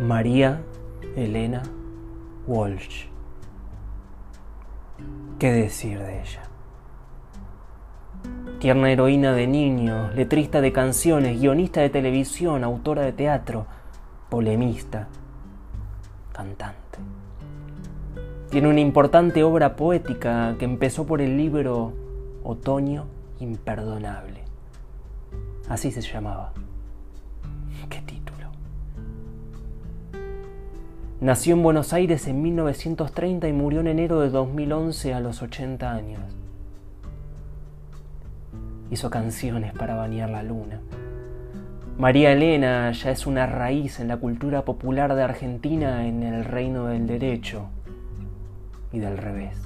María Elena Walsh. ¿Qué decir de ella? Tierna heroína de niños, letrista de canciones, guionista de televisión, autora de teatro, polemista, cantante. Tiene una importante obra poética que empezó por el libro Otoño Imperdonable. Así se llamaba. Nació en Buenos Aires en 1930 y murió en enero de 2011 a los 80 años. Hizo canciones para bañar la luna. María Elena ya es una raíz en la cultura popular de Argentina en el reino del derecho y del revés.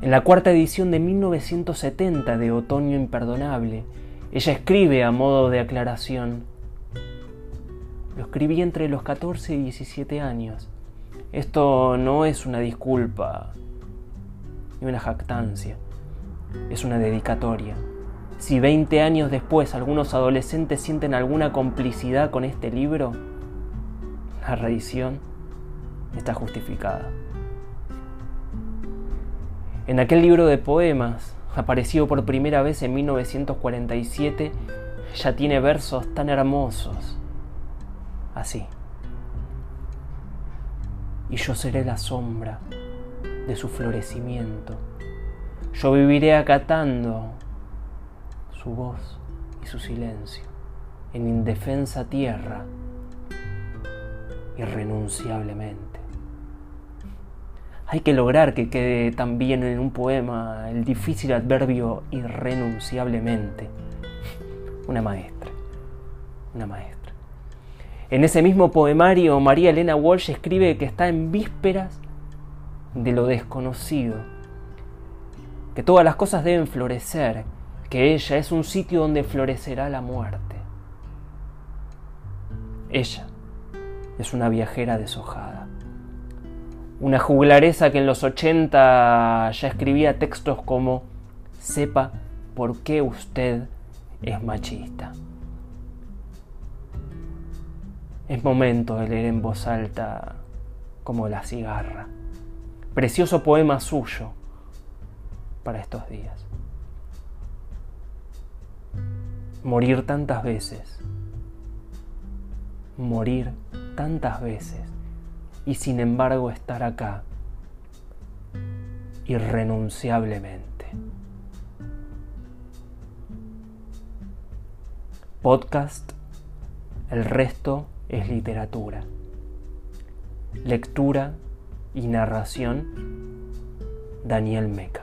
En la cuarta edición de 1970 de Otoño Imperdonable, ella escribe a modo de aclaración, lo escribí entre los 14 y 17 años. Esto no es una disculpa ni una jactancia, es una dedicatoria. Si 20 años después algunos adolescentes sienten alguna complicidad con este libro, la reedición está justificada. En aquel libro de poemas, aparecido por primera vez en 1947, ya tiene versos tan hermosos así. Y yo seré la sombra de su florecimiento. Yo viviré acatando su voz y su silencio en indefensa tierra irrenunciablemente. Hay que lograr que quede también en un poema el difícil adverbio irrenunciablemente. Una maestra, una maestra. En ese mismo poemario, María Elena Walsh escribe que está en vísperas de lo desconocido, que todas las cosas deben florecer, que ella es un sitio donde florecerá la muerte. Ella es una viajera deshojada, una juglaresa que en los 80 ya escribía textos como sepa por qué usted es machista. Es momento de leer en voz alta como la cigarra. Precioso poema suyo para estos días. Morir tantas veces. Morir tantas veces. Y sin embargo estar acá. Irrenunciablemente. Podcast. El resto es literatura. Lectura y narración Daniel Meca.